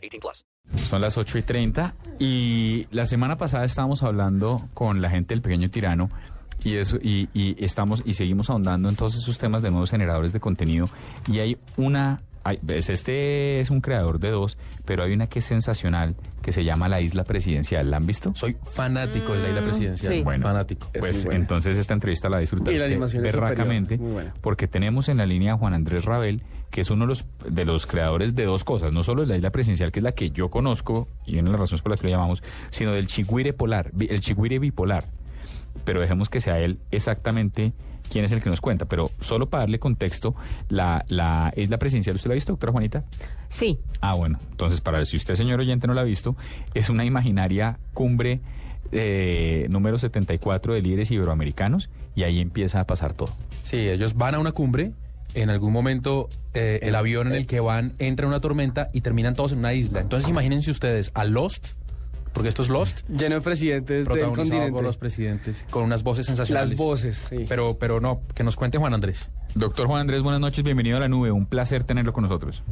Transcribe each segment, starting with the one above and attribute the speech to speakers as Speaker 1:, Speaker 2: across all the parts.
Speaker 1: 18 plus.
Speaker 2: Son las 8 y 30 y la semana pasada estábamos hablando con la gente del pequeño tirano y eso y, y estamos y seguimos ahondando en todos esos temas de nuevos generadores de contenido y hay una hay, ves, este es un creador de dos, pero hay una que es sensacional que se llama La Isla Presidencial. ¿La han visto?
Speaker 3: Soy fanático de la isla presidencial.
Speaker 4: sí.
Speaker 2: Bueno,
Speaker 3: fanático.
Speaker 2: Pues entonces esta entrevista la disfrutaré
Speaker 4: Y la animación es
Speaker 2: berracamente
Speaker 4: superior, muy buena.
Speaker 2: porque tenemos en la línea a Juan Andrés Rabel, que es uno de los, de los creadores de dos cosas, no solo de la isla presidencial, que es la que yo conozco, y una de las razones por las que lo llamamos, sino del chigüire polar, el chigüire bipolar. Pero dejemos que sea él exactamente quién es el que nos cuenta. Pero solo para darle contexto, la, la isla presidencial, ¿usted la ha visto, doctora Juanita?
Speaker 4: Sí,
Speaker 2: Ah, bueno, entonces para ver si usted, señor oyente, no la ha visto, es una imaginaria cumbre eh, número 74 de líderes iberoamericanos y ahí empieza a pasar todo.
Speaker 3: Sí, ellos van a una cumbre. En algún momento eh, el avión en el que van entra en una tormenta y terminan todos en una isla. Entonces imagínense ustedes a Lost, porque esto es Lost,
Speaker 4: lleno de presidentes del
Speaker 3: protagonizado
Speaker 4: continente.
Speaker 3: por los presidentes, con unas voces sensacionales.
Speaker 4: Las voces, sí.
Speaker 3: Pero, pero no, que nos cuente Juan Andrés.
Speaker 2: Doctor Juan Andrés, buenas noches, bienvenido a la nube, un placer tenerlo con nosotros.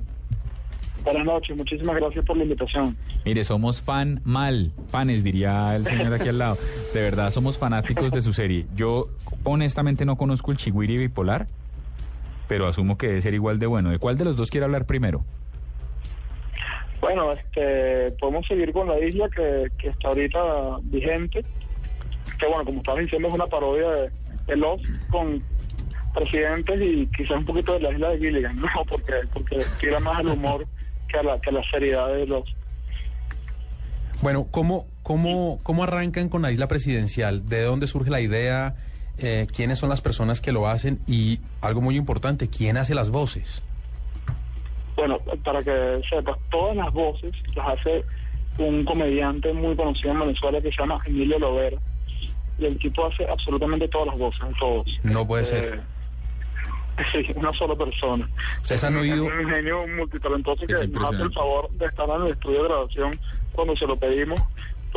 Speaker 5: Buenas noches, muchísimas gracias por la invitación.
Speaker 2: Mire, somos fan mal, fanes diría el señor aquí al lado. De verdad, somos fanáticos de su serie. Yo honestamente no conozco el chigüiri bipolar, pero asumo que debe ser igual de bueno. ¿De cuál de los dos quiere hablar primero?
Speaker 5: Bueno, este, podemos seguir con la isla que, que está ahorita vigente, que bueno, como estabas diciendo, es una parodia de, de con presidentes y quizás un poquito de la isla de Gilligan, ¿no? Porque, porque tira más al humor que a la, que a la seriedad de Lost.
Speaker 3: Bueno, ¿cómo, cómo, ¿cómo arrancan con la isla presidencial? ¿De dónde surge la idea? Eh, ¿Quiénes son las personas que lo hacen? Y algo muy importante, ¿quién hace las voces?
Speaker 5: Bueno, para que sepas, todas las voces las hace un comediante muy conocido en Venezuela que se llama Emilio Lovera. Y el tipo hace absolutamente todas las voces, todos.
Speaker 3: No puede ser.
Speaker 5: Eh, Sí, una sola persona.
Speaker 3: ¿Ustedes han oído?
Speaker 5: Es un genio multitalentoso que nos hace el favor de estar en el estudio de grabación cuando se lo pedimos,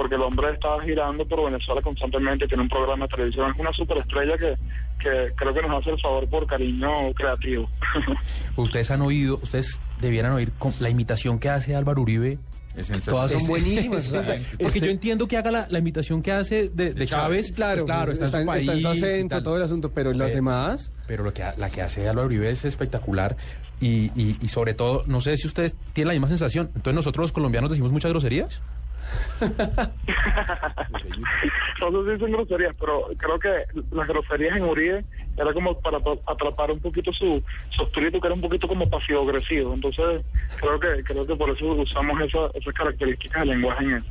Speaker 5: porque el hombre está girando por Venezuela constantemente, tiene un programa de televisión, es una superestrella que, que creo que nos hace el favor por cariño creativo.
Speaker 3: Ustedes han oído, ustedes debieran oír con- la imitación que hace Álvaro Uribe.
Speaker 4: Todas son buenísimas. o sea,
Speaker 3: Porque
Speaker 4: este-
Speaker 3: yo entiendo que haga la, la imitación que hace de, de Chávez.
Speaker 4: Claro,
Speaker 3: pues claro, está, en su país.
Speaker 4: está en su
Speaker 3: y
Speaker 4: acento, todo el asunto, pero las
Speaker 3: Eh,
Speaker 4: demás,
Speaker 3: Pero lo que, ha- la que hace Álvaro Uribe es espectacular y, y, y sobre todo, no sé si ustedes tienen la misma sensación. Entonces nosotros los colombianos decimos muchas groserías.
Speaker 5: no son groserías, pero creo que las groserías en Uribe era como para atra- atrapar un poquito su, su que era un poquito como pasivo-agresivo. Entonces, creo que creo que por eso usamos esa- esas características del lenguaje en él.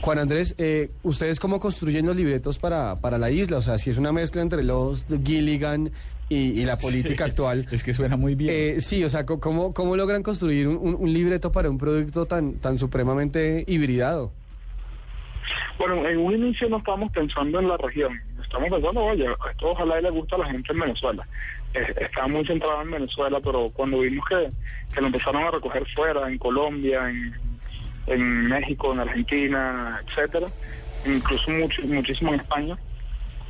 Speaker 4: Juan Andrés, eh, ¿ustedes cómo construyen los libretos para, para la isla? O sea, si es una mezcla entre los de Gilligan y, y la política actual.
Speaker 2: Es que suena muy bien.
Speaker 4: Eh, sí, o sea, ¿cómo, cómo logran construir un, un- un libreto para un producto tan, tan supremamente hibridado?
Speaker 5: Bueno, en un inicio no estábamos pensando en la región, estamos pensando, oye, esto ojalá y le gusta a la gente en Venezuela. Eh, estaba muy centrado en Venezuela, pero cuando vimos que, que lo empezaron a recoger fuera, en Colombia, en, en México, en Argentina, etcétera, incluso mucho, muchísimo en España,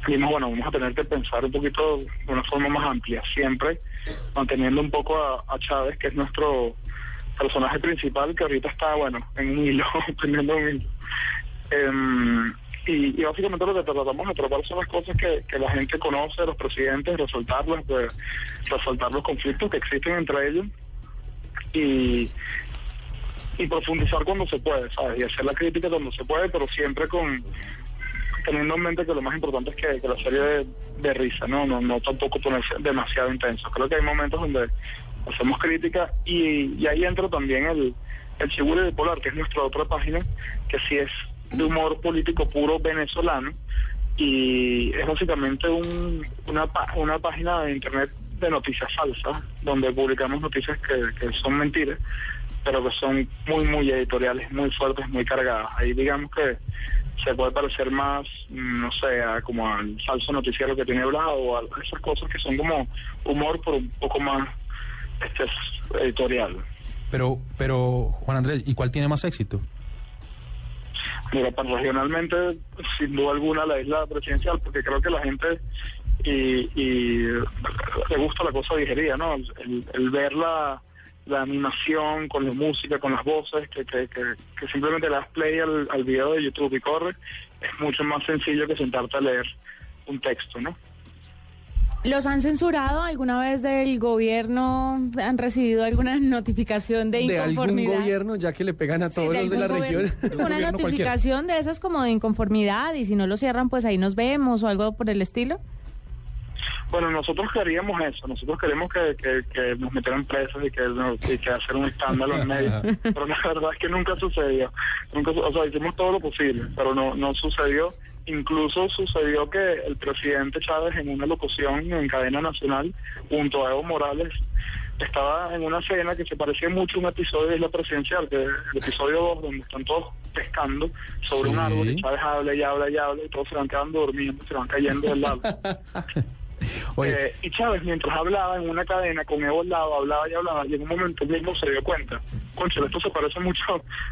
Speaker 5: dijimos, bueno, vamos a tener que pensar un poquito de una forma más amplia, siempre manteniendo un poco a, Chávez, que es nuestro personaje principal, que ahorita está, bueno, en un hilo, teniendo un hilo. Em, y, y básicamente lo que tratamos de tratar son las cosas que, la gente conoce, los presidentes, resaltarlas, de, resaltar los conflictos que existen entre ellos y, y profundizar cuando se puede, ¿sabes? Y hacer la crítica cuando se puede, pero siempre con teniendo en mente que lo más importante es que, la serie de, de risa, ¿no? No, no tampoco demasiado intenso. Creo que hay momentos donde hacemos crítica y, ahí entra también el, el Chigure Bipolar, que es nuestra otra página, que sí es de humor político puro venezolano y es básicamente un, una, una página de internet de noticias falsas, donde publicamos noticias que, que son mentiras, pero que son muy, muy editoriales, muy fuertes, muy cargadas. Ahí digamos que se puede parecer más, no sé, a como al falso noticiero que tiene hablado o a esas cosas que son como humor, pero un poco más este, editorial.
Speaker 3: Pero, pero, Juan Andrés, ¿y cuál tiene más éxito?
Speaker 5: Mira, pues regionalmente, sin duda alguna, la isla presidencial, porque creo que la gente y, y le gusta la cosa digería, ¿no? El, el ver la, la animación con la música, con las voces, que, que, que, que simplemente le das play al, al video de YouTube y corre, es mucho más sencillo que sentarte a leer un texto, ¿no?
Speaker 6: ¿Los han censurado alguna vez del gobierno? ¿Han recibido alguna notificación de
Speaker 4: De algún
Speaker 6: inconformidad?
Speaker 4: gobierno, ya que le pegan a
Speaker 6: Sí,
Speaker 4: todos los de la región.
Speaker 6: Una notificación de esas como de inconformidad y si no lo cierran pues ahí nos vemos o algo por el estilo.
Speaker 5: Bueno, nosotros queríamos eso, nosotros queremos que, que, que nos metieran presos y que, y que hacer un escándalo en medio, pero la verdad es que nunca sucedió, nunca, o sea, hicimos todo lo posible, pero no, no sucedió, incluso sucedió que el presidente Chávez en una locución en cadena nacional junto a Evo Morales estaba en una cena que se parecía mucho a un episodio de Isla Presidencial, que es el episodio 2, donde están todos pescando sobre un árbol y Chávez habla y habla y habla y todos se van quedando durmiendo, se van cayendo del lado.
Speaker 3: Oye,
Speaker 5: Eh, y Chávez, mientras hablaba en una cadena con Evo al lado, hablaba y hablaba, y en un momento mismo se dio cuenta, concha, esto se parece mucho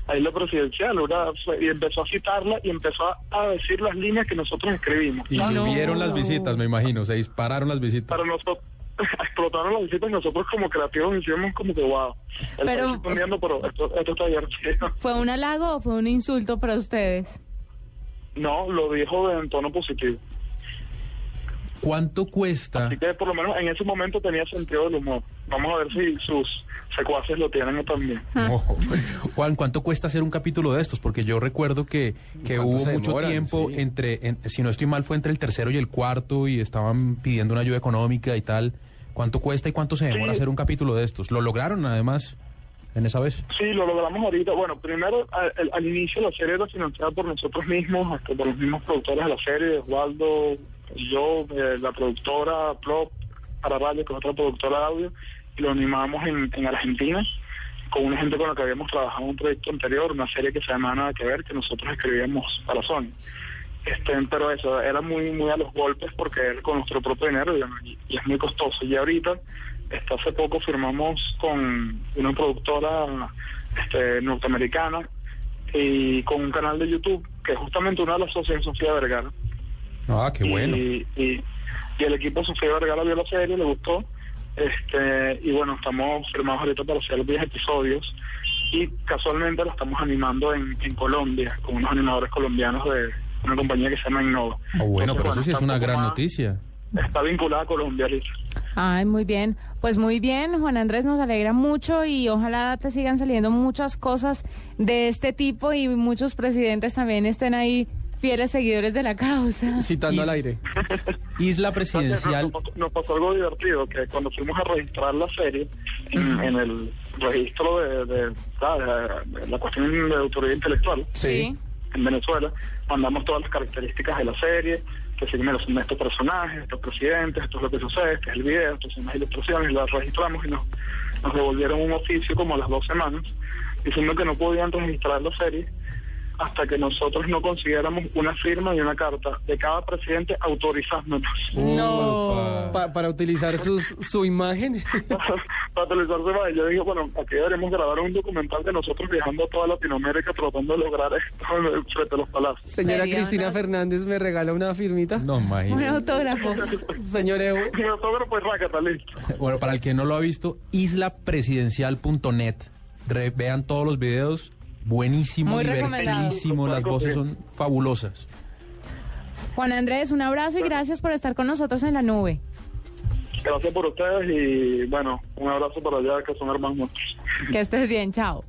Speaker 5: a Isla Presidencial, ¿verdad? Y empezó a citarla y empezó a, a decir las líneas que nosotros escribimos.
Speaker 3: y
Speaker 6: no.
Speaker 3: subieron las visitas, me imagino, se dispararon las visitas.
Speaker 5: Para nosotros, explotaron las visitas y nosotros como creativos hicimos como que, wow,
Speaker 6: Pero,
Speaker 5: pero esto, esto está divertido.
Speaker 6: ¿Fue un halago o fue un insulto para ustedes?
Speaker 5: No, lo dijo en tono positivo.
Speaker 3: ¿Cuánto cuesta?
Speaker 5: Así que por lo menos en ese momento tenía sentido del humor. Vamos a ver si sus secuaces lo tienen también.
Speaker 3: No. Juan, ¿cuánto cuesta hacer un capítulo de estos? Porque yo recuerdo que, que
Speaker 4: ¿Cuánto
Speaker 3: hubo mucho
Speaker 4: demoran?
Speaker 3: tiempo
Speaker 4: Sí.
Speaker 3: entre, en- si no estoy mal, fue entre el tercero y el cuarto y estaban pidiendo una ayuda económica y tal. ¿Cuánto cuesta y cuánto se demora
Speaker 5: Sí.
Speaker 3: hacer un capítulo de estos? ¿Lo lograron además en esa vez?
Speaker 5: Sí, lo logramos ahorita. Bueno, primero, al, al- al inicio la serie era financiada por nosotros mismos, hasta por los mismos productores de la serie, Osvaldo, yo, eh, la productora Plop, para Radio, que es otra productora de audio, y lo animamos en, en Argentina con una gente con la que habíamos trabajado en un proyecto anterior, una serie que se llama Nada que ver, que nosotros escribíamos para Sony. Este, pero eso era muy muy a los golpes porque era con nuestro propio dinero y, y es muy costoso. Y ahorita, este, hace poco firmamos con una productora este, norteamericana y con un canal de YouTube que es justamente una de las socias de Sofía Vergara.
Speaker 3: Ah, qué bueno.
Speaker 5: Y, y, y el equipo de Sofía Vergara vio la serie, le gustó. Este, y bueno, estamos firmados ahorita para hacer 10 episodios. Y casualmente lo estamos animando en, en Colombia, con unos animadores colombianos de una compañía que se llama Innova.
Speaker 3: Ah, bueno,
Speaker 5: Entonces,
Speaker 3: pero eso sí es una gran
Speaker 5: más-
Speaker 3: noticia.
Speaker 5: Está vinculada a Colombia ahorita.
Speaker 6: Ay, muy bien. Pues muy bien, Juan Andrés, nos alegra mucho y ojalá te sigan saliendo muchas cosas de este tipo y muchos presidentes también estén ahí fieles seguidores de la causa.
Speaker 4: Citando al aire.
Speaker 3: Isla presidencial.
Speaker 5: nos pasó algo divertido, que cuando fuimos a registrar la serie, en, en el registro de, de- ah, de- de la cuestión de autoridad intelectual,
Speaker 6: Sí.
Speaker 5: en Venezuela, mandamos todas las características de la serie, que si mira, son estos personajes, estos presidentes, esto es lo que sucede, este es el video, estas son las ilustraciones, y las registramos y nos, nos devolvieron un oficio como a las dos semanas, diciendo que no podían registrar la serie hasta que nosotros no consiguiéramos una firma y una carta de cada presidente autorizándonos
Speaker 6: No.
Speaker 4: Pa- para utilizar sus, su imagen.
Speaker 5: para utilizarse más. Yo dije, bueno, aquí deberemos grabar un documental de nosotros viajando a toda Latinoamérica tratando de lograr esto frente a los palacios.
Speaker 4: Señora Cristina
Speaker 6: una-
Speaker 4: Fernández, ¿me regala una firmita?
Speaker 3: No,
Speaker 6: Un autógrafo.
Speaker 4: Señor Evo.
Speaker 5: El autógrafo pues rácata, listo.
Speaker 3: Bueno, para el que no lo ha visto, islapresidencial.net. Re- vean todos los videos. Buenísimo,
Speaker 6: Muy recomendado.
Speaker 3: divertidísimo. Las voces son fabulosas.
Speaker 6: Juan Andrés, un abrazo y gracias por estar con nosotros en la nube.
Speaker 5: Gracias por ustedes y bueno, un abrazo para allá que son hermanos nuestros.
Speaker 6: Que estés bien, chao.